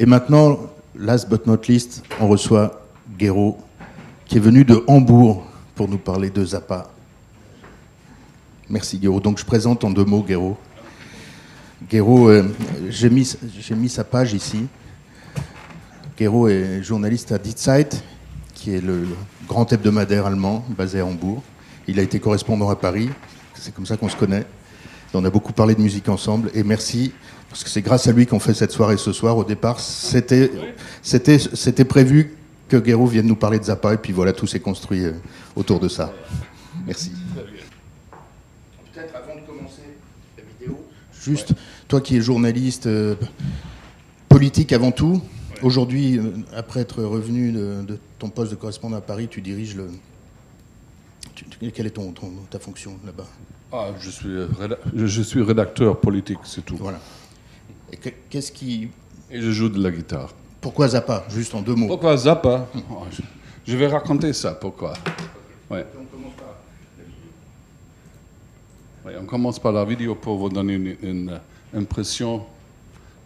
Et maintenant, last but not least, on reçoit Guéraud, qui est venu de Hambourg pour nous parler de Zappa. Merci Guéraud. Donc je présente en deux mots Guéraud. Guéraud, euh, j'ai mis, sa page ici. Guéraud est journaliste à Die Zeit, qui est le, grand hebdomadaire allemand basé à Hambourg. Il a été correspondant à Paris. C'est comme ça qu'on se connaît. On a beaucoup parlé de musique ensemble. Et merci, parce que c'est grâce à lui qu'on fait cette soirée ce soir. Au départ, c'était prévu que Guéraud vienne nous parler de Zappa. Et puis voilà, tout s'est construit euh, autour de ça. Merci. Peut-être avant de commencer la vidéo, juste, toi qui es journaliste, euh, politique avant tout, aujourd'hui, euh, après être revenu de, ton poste de correspondant à Paris, tu diriges le. quelle est ton, ta fonction là-bas? Ah, je, suis je suis rédacteur politique, c'est tout. Voilà. Et qu'est-ce qui. Et je joue de la guitare. Pourquoi Zappa? Juste en deux mots. Pourquoi Zappa? Oh, je, vais raconter ça, pourquoi. Ouais. on commence par la vidéo pour vous donner une, impression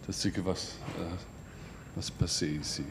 de ce qui va, euh, va se passer ici.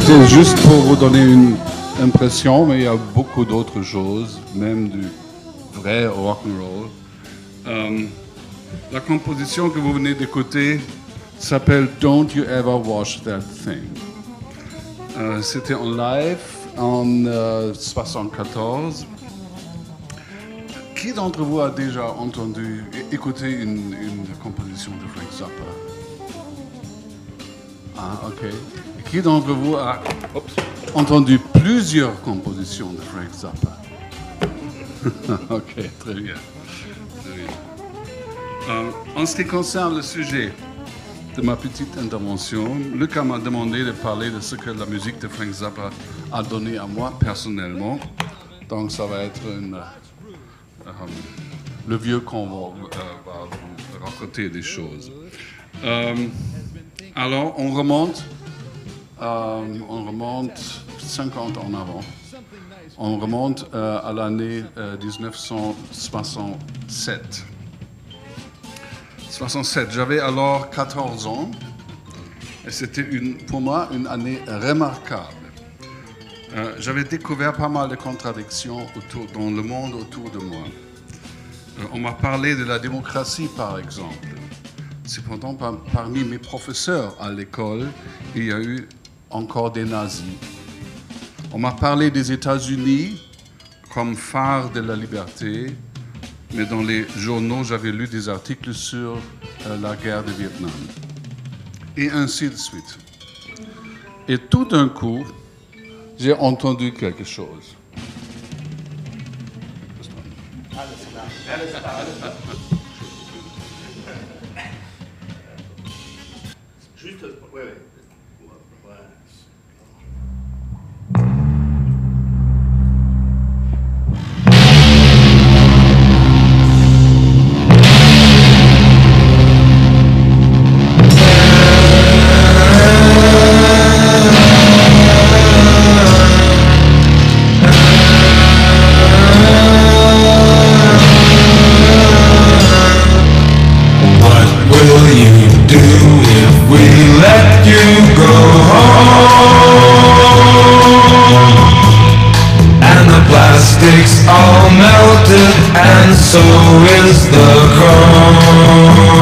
Juste pour vous donner une impression, mais il y a beaucoup d'autres choses, même du vrai rock and roll. Euh, la composition que vous venez d'écouter s'appelle Don't You Ever Wash That Thing. Euh, c'était en live en 1974. Euh, Qui d'entre vous a déjà entendu, écouté une, une composition de Frank Zappa? Ah, ok. Qui d'entre vous a entendu plusieurs compositions de Frank Zappa? Ok, très bien. Euh, en ce qui concerne le sujet de ma petite intervention, Lucas m'a demandé de parler de ce que la musique de Frank Zappa a donné à moi personnellement. Donc ça va être une, euh, le vieux va, euh, vous raconter des choses. Alors on remonte euh, on remonte 50 ans en avant. On remonte euh, à l'année 1967. Euh, 67. J'avais alors 14 ans et c'était pour moi une année remarquable. J'avais découvert pas mal de contradictions dans le monde autour de moi. on m'a parlé de la démocratie, par exemple. Cependant, parmi mes professeurs à l'école, il y a eu encore des nazis. On m'a parlé des États-Unis comme phare de la liberté, mais dans les journaux, j'avais lu des articles sur euh, la guerre de Vietnam. et ainsi de suite. Et tout d'un coup, j'ai entendu quelque chose. Juste, ouais, melted, and so is the chrome.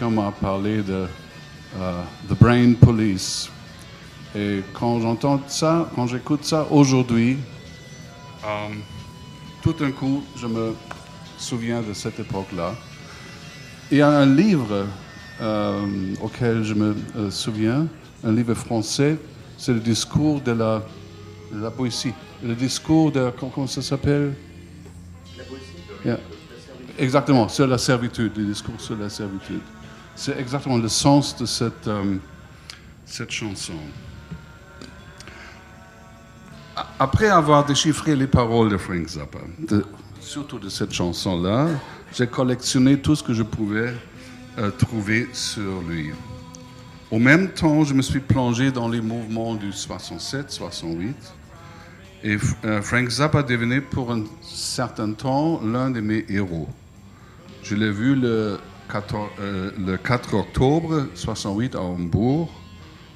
Quelqu'un m'a parlé de euh, The Brain Police. Et quand j'entends ça, quand j'écoute ça aujourd'hui, euh, tout d'un coup, je me souviens de cette époque-là. Il y a un livre euh, auquel je me euh, souviens, un livre français, c'est le discours de la, de la poésie. Le discours de. Comment, ça s'appelle? Yeah. Exactement, sur la servitude, le discours sur la servitude. C'est exactement le sens de cette, euh, cette chanson. Après avoir déchiffré les paroles de Frank Zappa, surtout de cette chanson-là, j'ai collectionné tout ce que je pouvais euh, trouver sur lui. Au même temps, je me suis plongé dans les mouvements du 67-68 et euh, Frank Zappa devenait pour un certain temps l'un de mes héros. Je l'ai vu le 14, euh, le 4 octobre 68 à Hambourg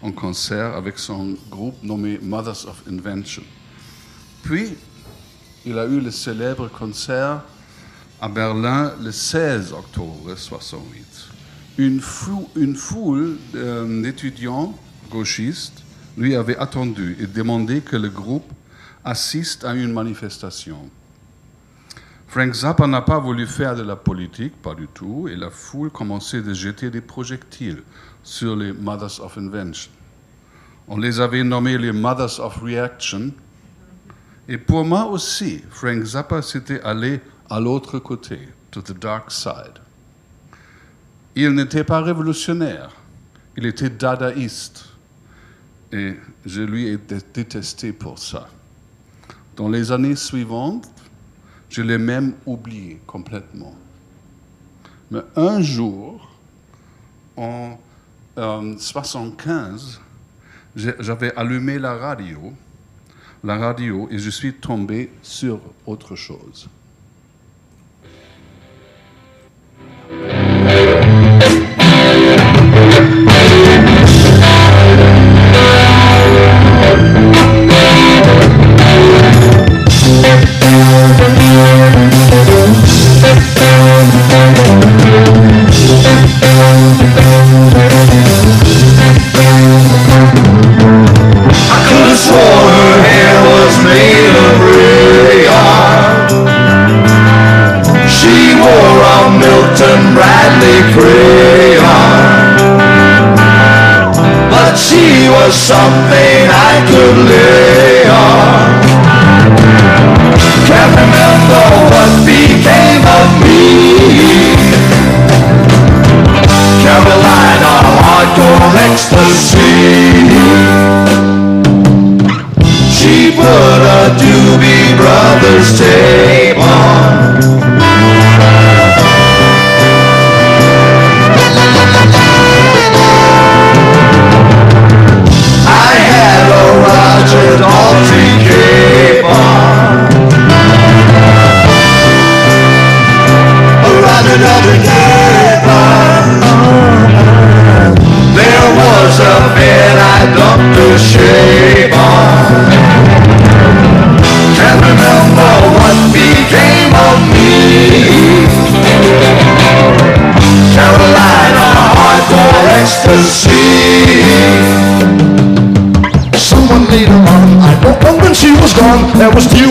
en concert avec son groupe nommé Mothers of Invention. Puis, il a eu le célèbre concert à Berlin le 16 octobre 68. Une, une foule euh, d'étudiants gauchistes lui avait attendu et demandé que le groupe assiste à une manifestation. Frank Zappa n'a pas voulu faire de la politique, pas du tout, et la foule commençait de jeter des projectiles sur les Mothers of Invention. On les avait nommés les Mothers of Reaction. Et pour moi aussi, Frank Zappa s'était allé à l'autre côté, to the dark side. Il n'était pas révolutionnaire, il était dadaïste. Et je lui ai dé- détesté pour ça. Dans les années suivantes, je l'ai même oublié complètement. Mais un jour, en euh, 75, j'ai- j'avais allumé la radio, la radio, et je suis tombé sur autre chose. Something I could lay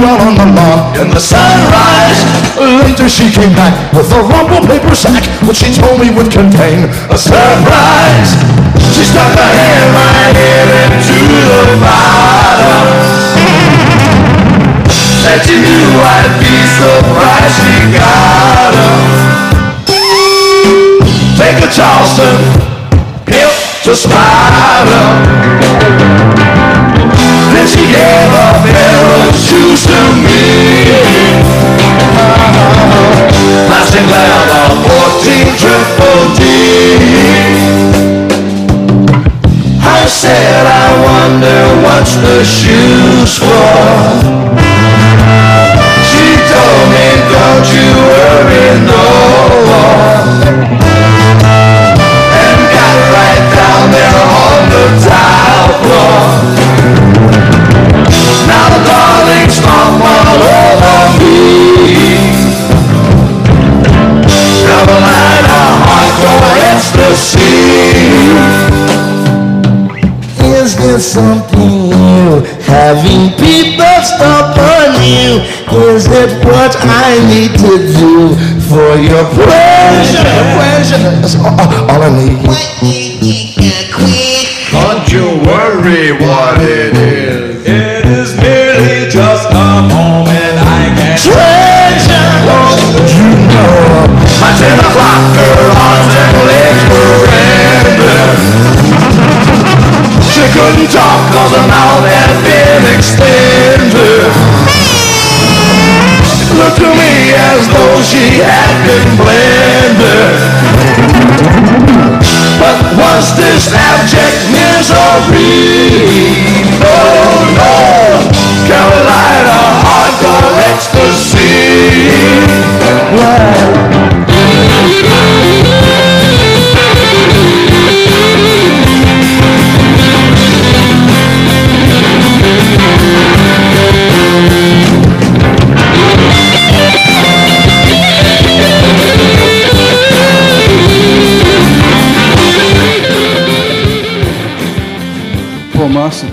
Out on the lawn in the sunrise. Later she came back with a rumple paper sack, which she told me would contain a surprise. She stuck her hand right here into the bottom. Said she knew I'd be surprised she got 'em. Take a Charleston, pimp to spider she ever felt. Choose something new? Having people stop on you? Is it what I need to do for your pleasure? Pleasure. That's all, all I need. Don't you worry what it cause her mouth been extended. Looked to me as though she had been blended. But was this abject misery?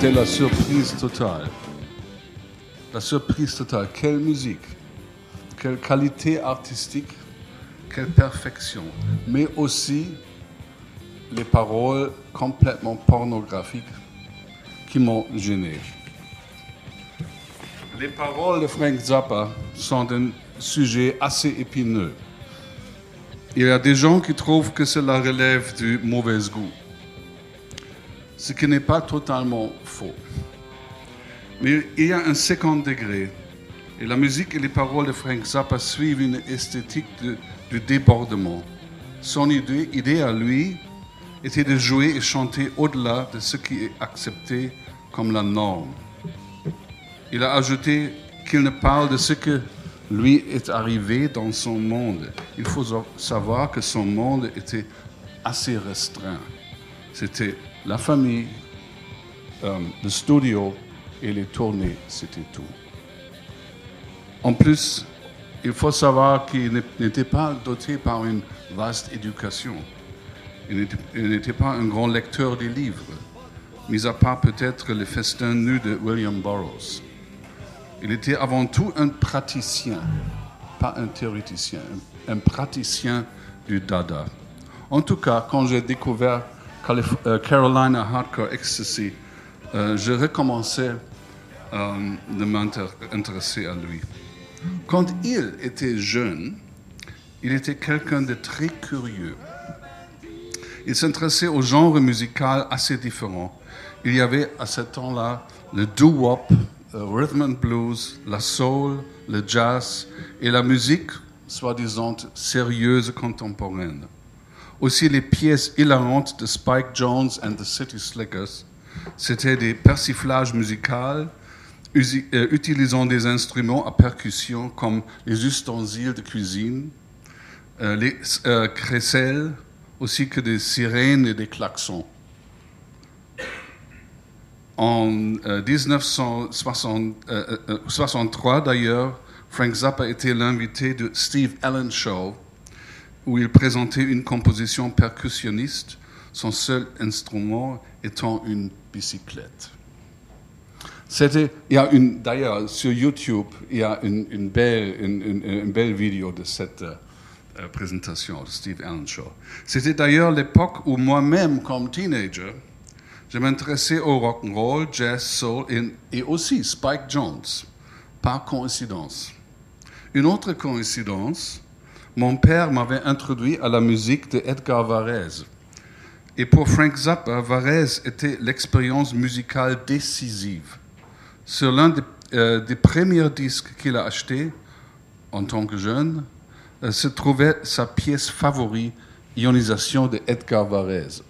C'était la surprise totale. La surprise totale. Quelle musique, quelle qualité artistique, quelle perfection. Mais aussi les paroles complètement pornographiques qui m'ont gêné. Les paroles de Frank Zappa sont un sujet assez épineux. Il y a des gens qui trouvent que cela relève du mauvais goût ce qui n'est pas totalement faux. Mais il y a un second degré, et la musique et les paroles de Frank Zappa suivent une esthétique de, du débordement. Son idée, idée à lui était de jouer et chanter au-delà de ce qui est accepté comme la norme. Il a ajouté qu'il ne parle de ce que lui est arrivé dans son monde. Il faut savoir que son monde était assez restreint. C'était la famille, euh, le studio et les tournées, c'était tout. En plus, il faut savoir qu'il n'était pas doté par une vaste éducation. Il n'était- pas un grand lecteur des livres, mis à part peut-être le festin nu de William Burroughs. Il était avant tout un praticien, pas un théoreticien, un, un praticien du dada. En tout cas, quand j'ai découvert Euh, Carolina Hardcore Ecstasy, euh, je recommençais euh, de m'intéresser à lui. Quand il était jeune, il était quelqu'un de très curieux. Il s'intéressait aux genres musicaux assez différents. Il y avait à ce temps-là le doo-wop, le rhythm and blues, la soul, le jazz et la musique, soi-disant sérieuse contemporaine. Aussi les pièces hilarantes de Spike Jones and the City Slickers. C'était des persiflages musicaux usi- euh, utilisant des instruments à percussion comme les ustensiles de cuisine, euh, les euh, crécelles, aussi que des sirènes et des klaxons. En euh, 1963, d'ailleurs, Frank Zappa était l'invité de Steve Allen Show, où il présentait une composition percussionniste son seul instrument étant une bicyclette. C'était, il y a d'ailleurs, sur YouTube, il y a une, belle, une, belle vidéo de cette euh, présentation de Steve Show. C'était d'ailleurs l'époque où moi-même, comme teenager, je m'intéressais au rock and roll, jazz, soul et aussi Spike Jones, par coïncidence. Une autre coïncidence, mon père m'avait introduit à la musique de Edgar Varese. Et pour Frank Zappa, Varese était l'expérience musicale décisive. Sur l'un des, euh, premiers disques qu'il a acheté en tant que jeune, euh, se trouvait sa pièce favorite, Ionisation de Edgar Varese.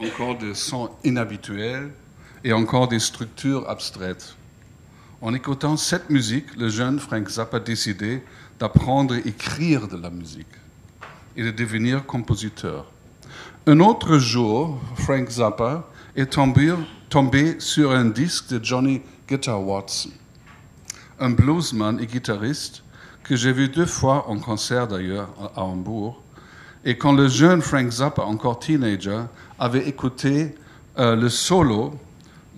Encore des sons inhabituels et encore des structures abstraites. En écoutant cette musique, le jeune Frank Zappa a décidé d'apprendre à écrire de la musique et de devenir compositeur. Un autre jour, Frank Zappa est tombé, sur un disque de Johnny Guitar Watson, un bluesman et guitariste que j'ai vu deux fois en concert d'ailleurs à Hambourg. Et quand le jeune Frank Zappa, encore teenager, avait écouté euh, le solo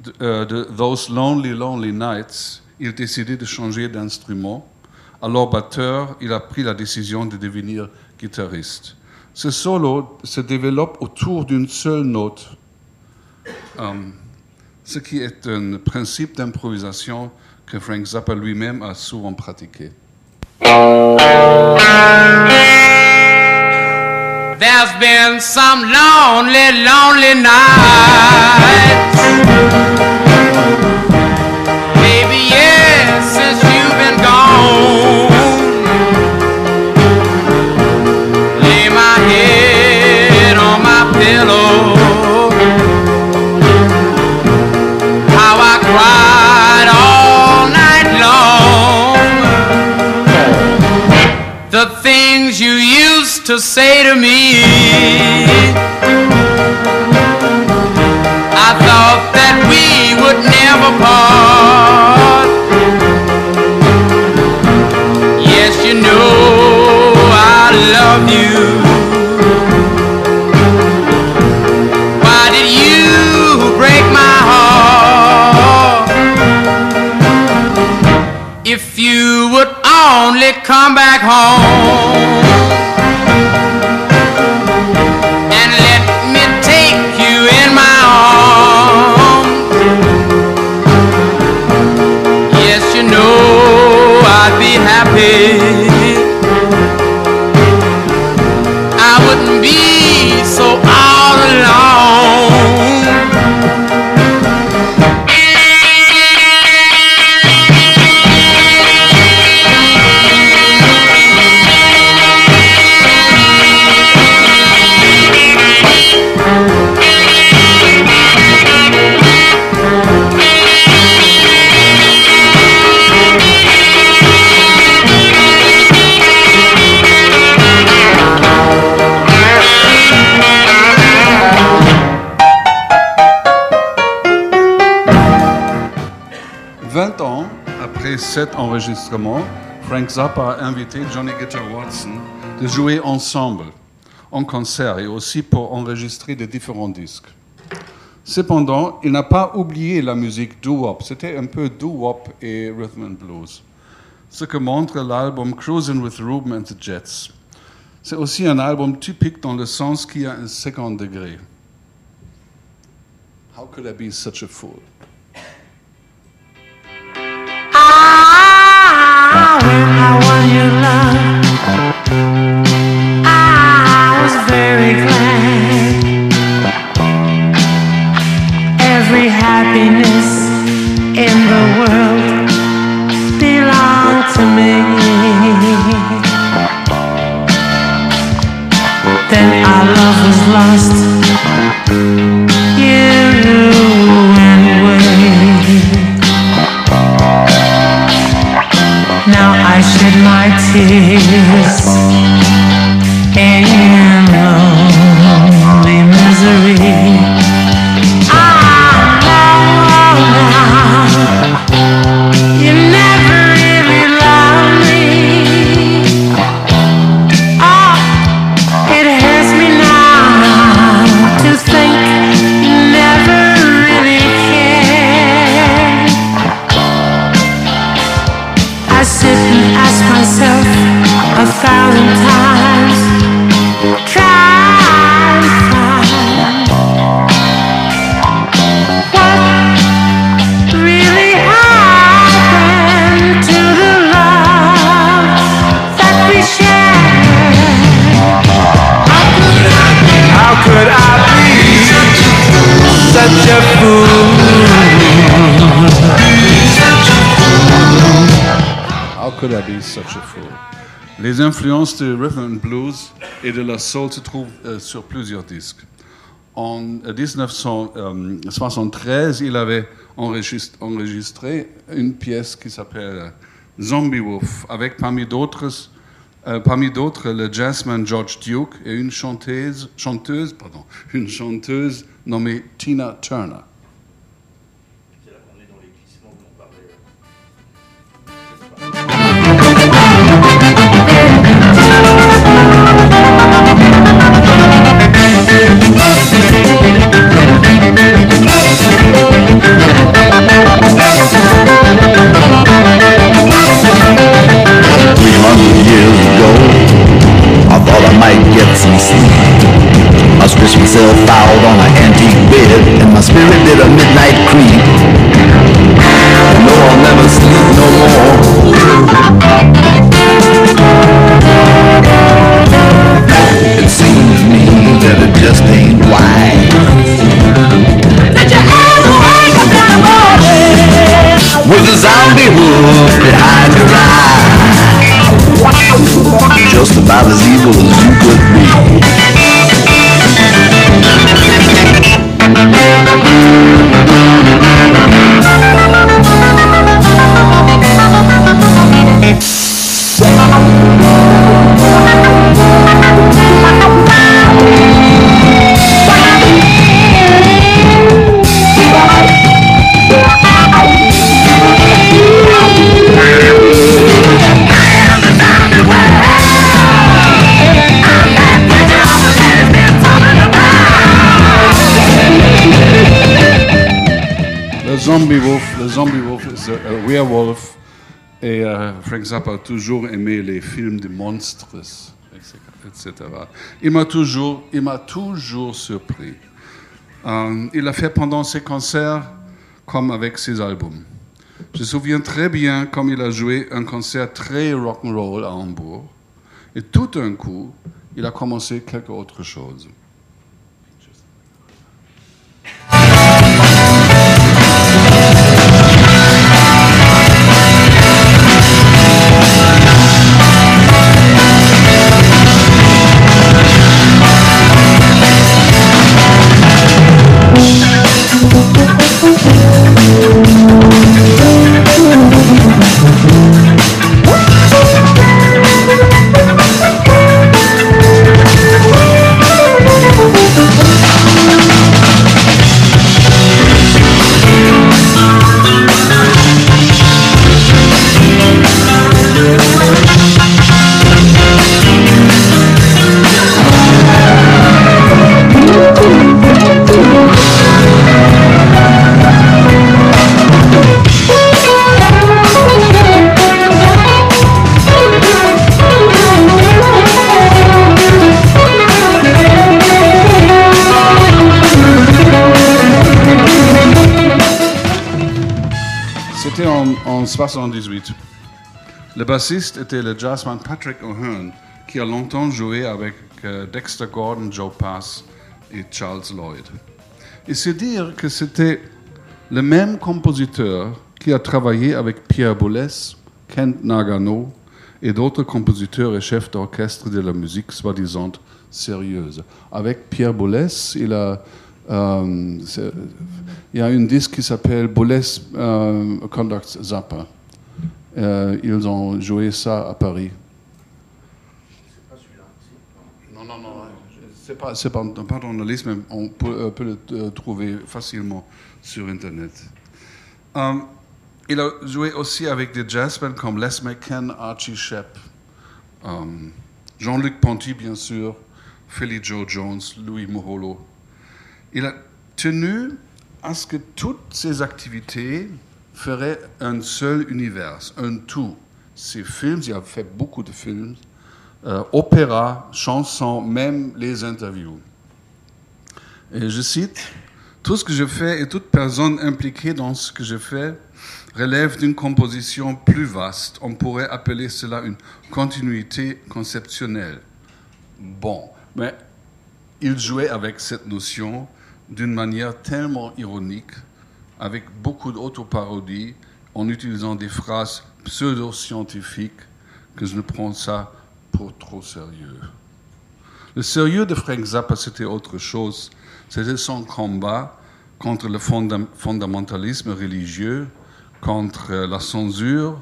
de, euh, de Those Lonely, Lonely Nights, il décidait de changer d'instrument. Alors batteur, il a pris la décision de devenir guitariste. Ce solo se développe autour d'une seule note, euh, ce qui est un principe d'improvisation que Frank Zappa lui-même a souvent pratiqué. There's been some lonely, lonely nights. Baby, yes, since you've been gone. Lay my head on my pillow. How I cried all night long. The things you to say to me. I thought that we would never part. Yes, you know I love you. Why did you break my heart? If you would only come back Frank Zappa a invité Johnny Guitar Watson de jouer ensemble en concert et aussi pour enregistrer des différents disques. Cependant, il n'a pas oublié la musique doo-wop. C'était un peu doo-wop et rhythm and blues. Ce que montre l'album Cruising with Ruben and the Jets. C'est aussi un album typique dans le sens qu'il y a un second degré. How could I be such a fool? Les influences de rhythm and blues et de la soul se trouvent euh, sur plusieurs disques. En 1973, il avait enregistré, une pièce qui s'appelle Zombie Wolf, avec parmi d'autres, euh, parmi d'autres le jazzman George Duke et une chanteuse, chanteuse, pardon, une chanteuse nommée Tina Turner. Et euh, Frank Zappa a toujours aimé les films de monstres, etc. Il m'a toujours, toujours surpris. Euh, il a fait pendant ses concerts comme avec ses albums. Je me souviens très bien comme il a joué un concert très rock'n'roll à Hambourg. Et tout d'un coup, il a commencé quelque autre chose. Le bassiste était le jazzman Patrick O'Hearn, qui a longtemps joué avec euh, Dexter Gordon, Joe Pass et Charles Lloyd. Et c'est dire que c'était le même compositeur qui a travaillé avec Pierre Boulez, Kent Nagano et d'autres compositeurs et chefs d'orchestre de la musique soi-disant sérieuse. Avec Pierre Boulez, il a euh, y a un disque qui s'appelle Boulez euh, Conduct Zappa. Euh, ils ont joué ça à Paris. Non, non, non. C'est pas, c'est pas, pas dans la liste, mais on peut, euh, le euh, trouver facilement sur Internet. Il a joué aussi avec des jazzmen comme Les McCann, Archie Shepp, Jean-Luc Ponty, bien sûr, Philly Joe Jones, Louis Moholo. Il a tenu à ce que toutes ces activités feraient un seul univers, un tout. Ces films, il a fait beaucoup de films, euh, opéra, chansons, même les interviews. Et je cite, Tout ce que je fais et toute personne impliquée dans ce que je fais relève d'une composition plus vaste. On pourrait appeler cela une continuité conceptionnelle. Bon, mais il jouait avec cette notion d'une manière tellement ironique, avec beaucoup d'autoparodie, en utilisant des phrases pseudo-scientifiques, que je ne prends ça pour trop sérieux. Le sérieux de Frank Zappa, c'était autre chose. C'était son combat contre le fonda- fondamentalisme religieux, contre euh, la censure,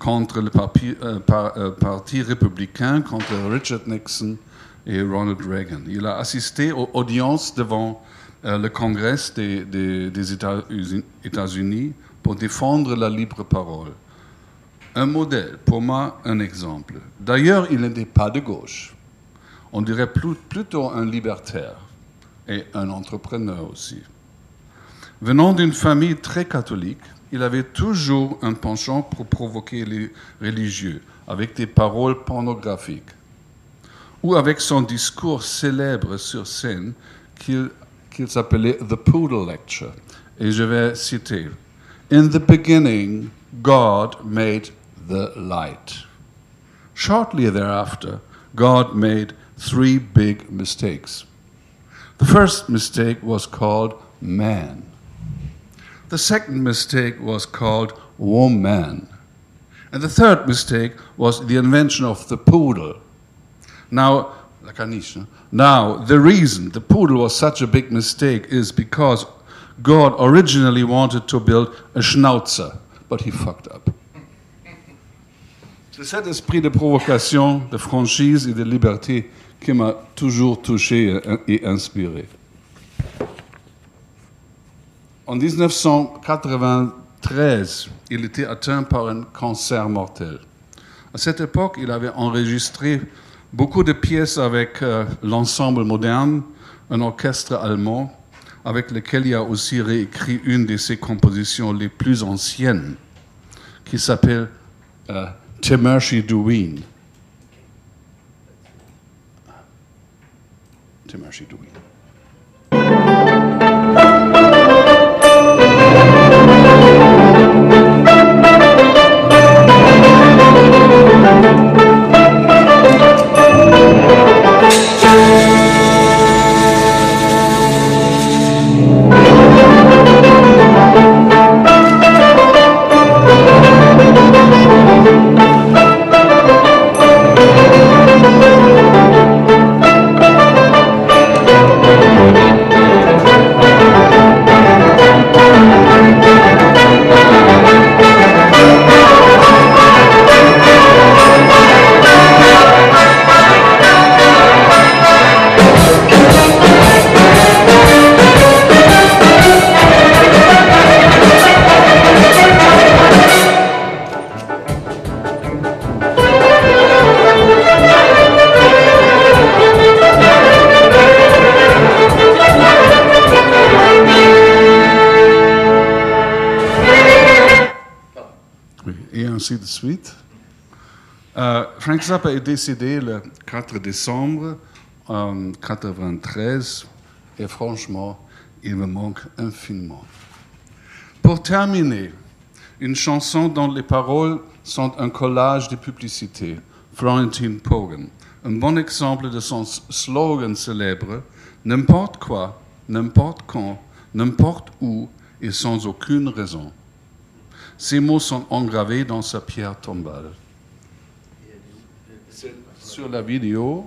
contre le parti, euh, euh, parti républicain, contre Richard Nixon et Ronald Reagan. Il a assisté aux audiences devant le Congrès des, des- des États- États-Unis pour défendre la libre parole. Un modèle, pour moi, un exemple. D'ailleurs, il n'était pas de gauche. On dirait plutôt un libertaire et un entrepreneur aussi. Venant d'une famille très catholique, il avait toujours un penchant pour provoquer les religieux avec des paroles pornographiques ou avec son discours célèbre sur scène qu'il qu'il s'appelait The Poodle Lecture. Et je vais citer In the beginning, God made the light. Shortly thereafter, God made three big mistakes. The first mistake was called man. The second mistake was called woman. And the third mistake was the invention of the poodle. Now, la caniche? Now, the reason the poodle was such a big mistake is because God originally wanted to build a schnauzer, but he fucked up. C'est cet esprit de provocation, de franchise et de liberté qui m'a toujours touché et- inspiré. En 1993, il était atteint par un cancer mortel. À cette époque, il avait enregistré beaucoup de pièces avec euh, l'ensemble moderne, un orchestre allemand, avec lequel il a aussi réécrit une de ses compositions les plus anciennes, qui s'appelle euh, Temershi. Ainsi de suite. Euh, Frank Zappa est décédé le 4 décembre 1993 et franchement, il me manque infiniment. Pour terminer, Une chanson dont les paroles sont un collage de publicités. Florentine Pogan. Un bon exemple de son slogan célèbre N'importe quoi, n'importe quand, n'importe où et sans aucune raison. Ces mots sont engravés dans sa pierre tombale. Sur la vidéo,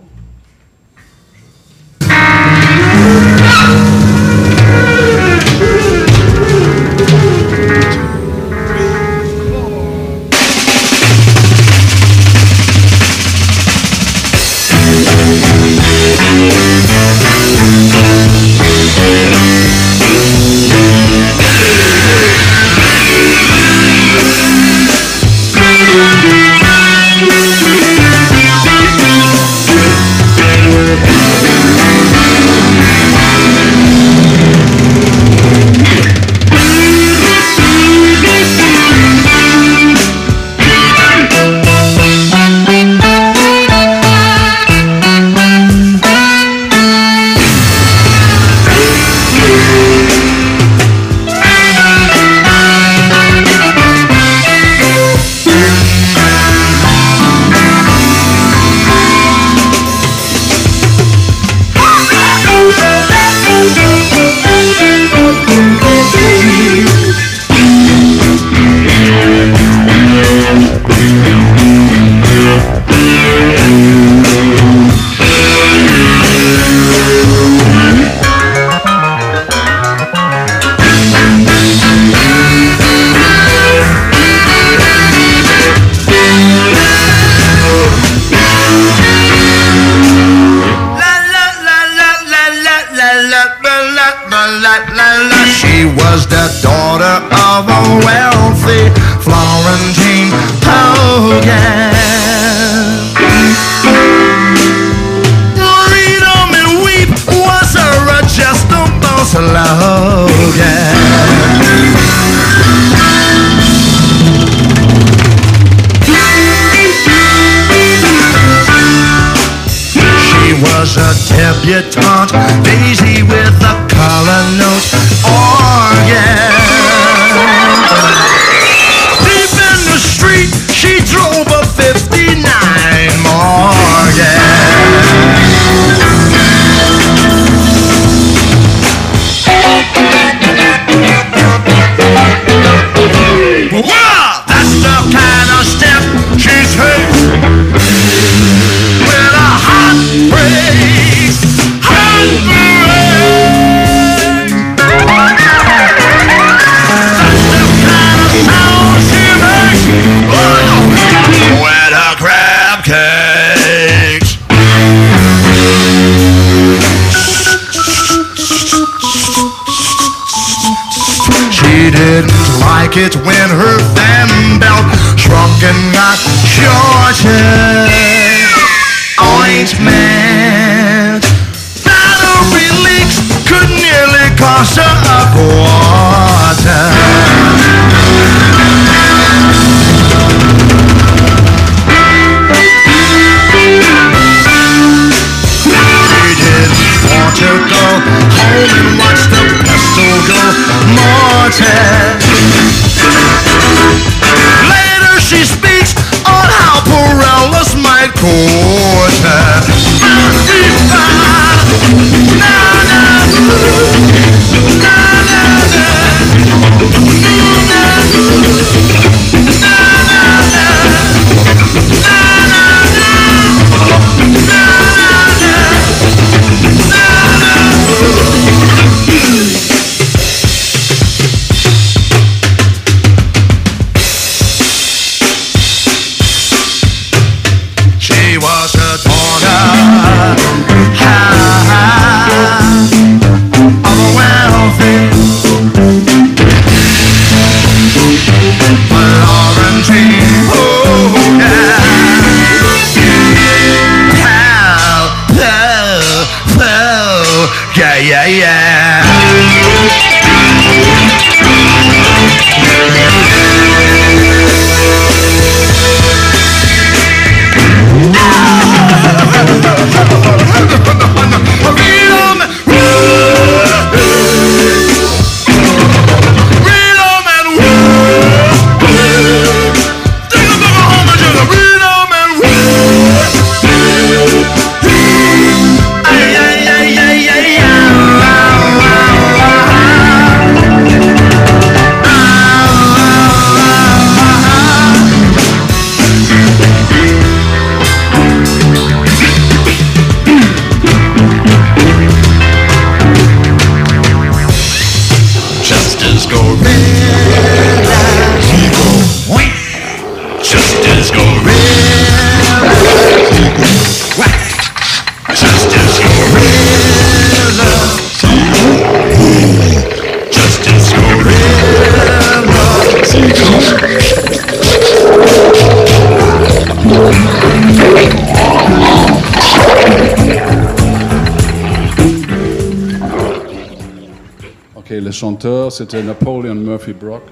Et le chanteur, c'était Napoleon Murphy Brock.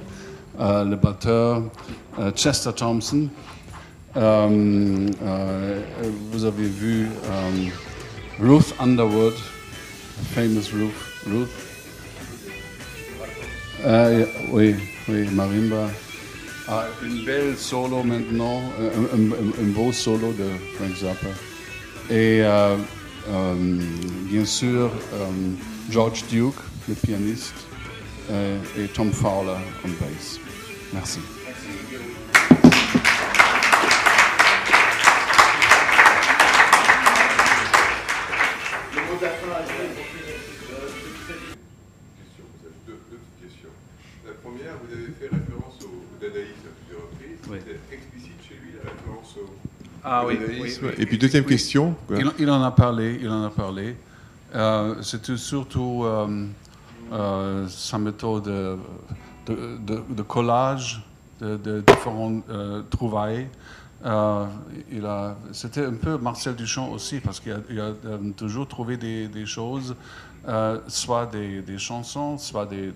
Euh, le batteur, euh, Chester Thompson. Euh, vous avez vu Ruth Underwood, famous Ruth. Ruth. Oui, oui, marimba. Ah, une belle solo maintenant, un, beau solo de Frank Zappa. Et bien sûr, George Duke, le pianiste, et Tom Fowler en bass. Merci. Deux, deux petites questions. La première, vous avez fait référence au, dadaïsme à plusieurs reprises. Oui. C'est explicite chez lui la référence au, Ah au oui, dadaïsme. oui, oui, Et puis deuxième oui. question. quoi. Il, il en a parlé, il en a parlé. Euh, C'était surtout euh, euh, sa méthode de, de- collage de, différentes euh, trouvailles. Euh, C'était un peu Marcel Duchamp aussi, parce qu'il a, euh, toujours trouvé des, choses, euh, soit des, chansons, soit des,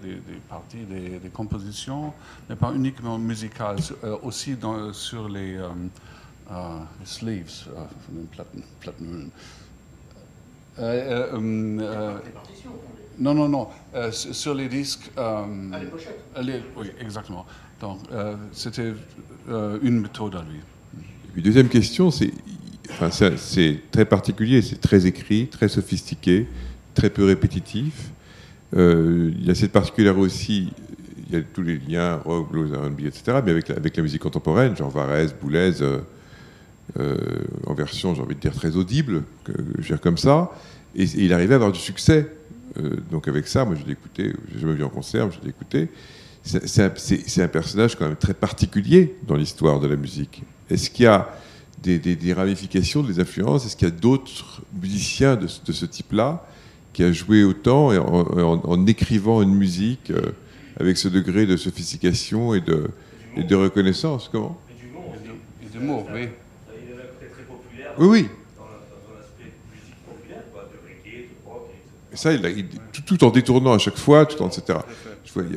parties, des, compositions, mais pas uniquement musicales, euh, aussi sur les, euh, euh, les sleeves, euh. Euh, euh, euh, euh, non, non, non. euh, sur les disques. euh, les pochettes. euh, les- oui, exactement. Donc, euh, c'était euh, une méthode à lui. Et puis deuxième question, c'est enfin, très particulier, c'est très écrit, très sophistiqué, très peu répétitif. Euh, il y a cette particularité aussi, il y a tous les liens rock, blues, R&B, etc. Mais avec la, avec la musique contemporaine, genre Varese, Boulez, en version, j'ai envie de dire, très audible, que, que je veux dire comme ça. Et, et il arrivait à avoir du succès. Euh, donc avec ça, moi je l'ai écouté, j'ai jamais vu en concert, mais je l'ai écouté. C'est un, personnage quand même très particulier dans l'histoire de la musique. Est-ce qu'il y a des, des- des ramifications, des influences? Est-ce qu'il y a d'autres musiciens de, ce- de ce type-là qui a joué autant et en, en- en écrivant une musique euh, avec ce degré de sophistication et de, et de reconnaissance? Comment? Et d'humour, oui. Il est peut-être très populaire Oui, oui. dans la- dans l'aspect musique populaire, quoi, de reggae, de rock, etc. Et ça, il a- il- tout, tout en détournant à chaque fois, tout en, etc.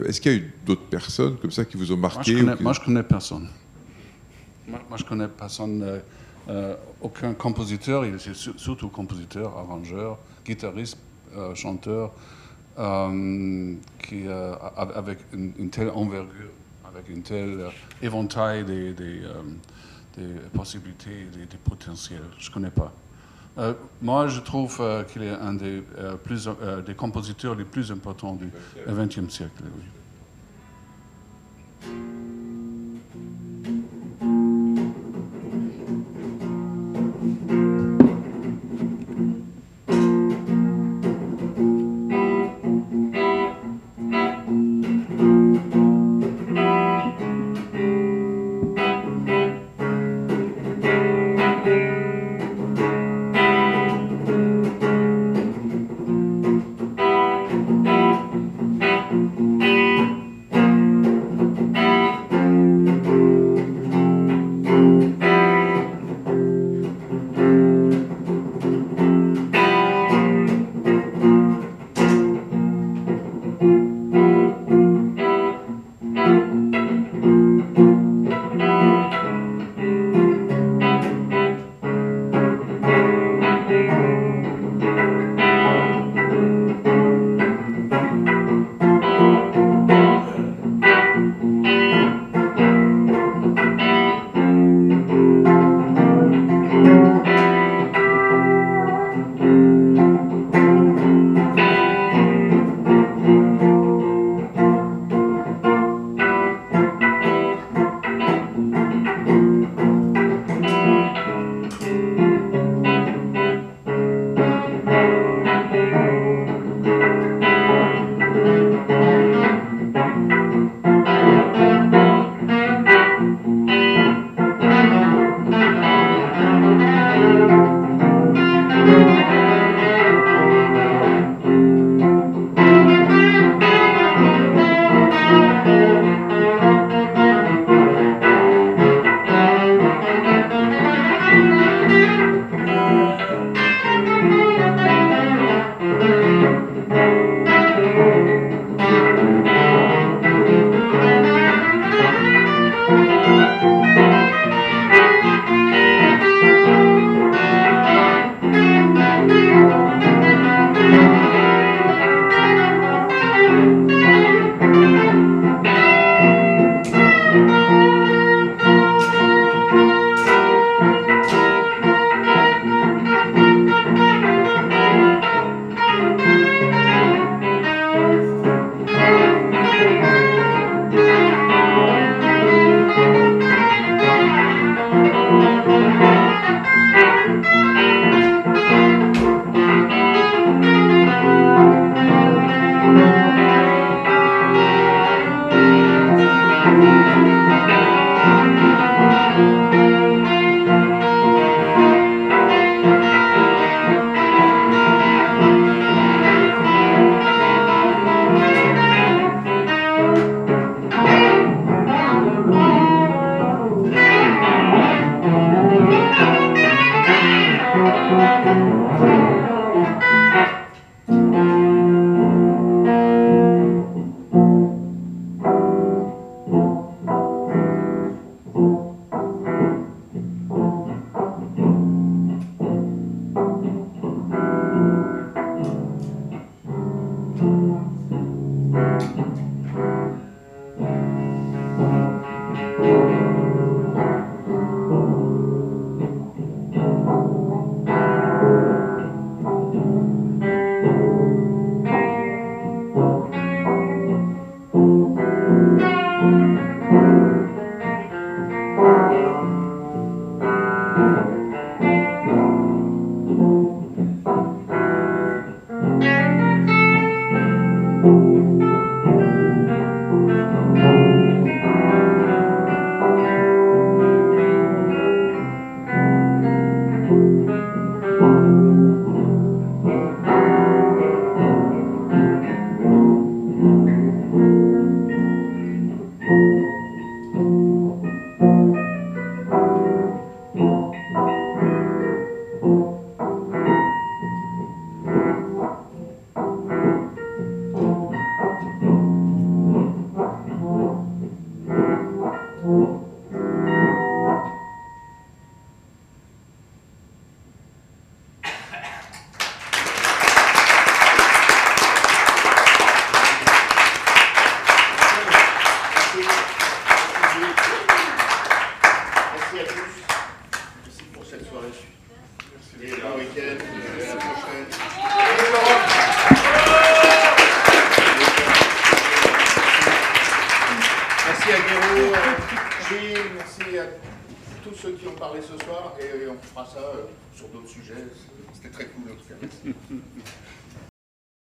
Est-ce qu'il y a eu d'autres personnes comme ça qui vous ont Moi, marqué je ou connais, qui- moi, je connais personne. Moi, moi, je connais personne, euh, euh, aucun compositeur, il surtout compositeur, arrangeur, guitariste, euh, chanteur, euh, qui, avec une, une telle envergure, avec une telle éventail des, des, des possibilités, des, des potentiels. Je ne connais pas. Euh, moi, je trouve euh, qu'il est un des, euh, plus, des compositeurs les plus importants du XXe siècle. oui.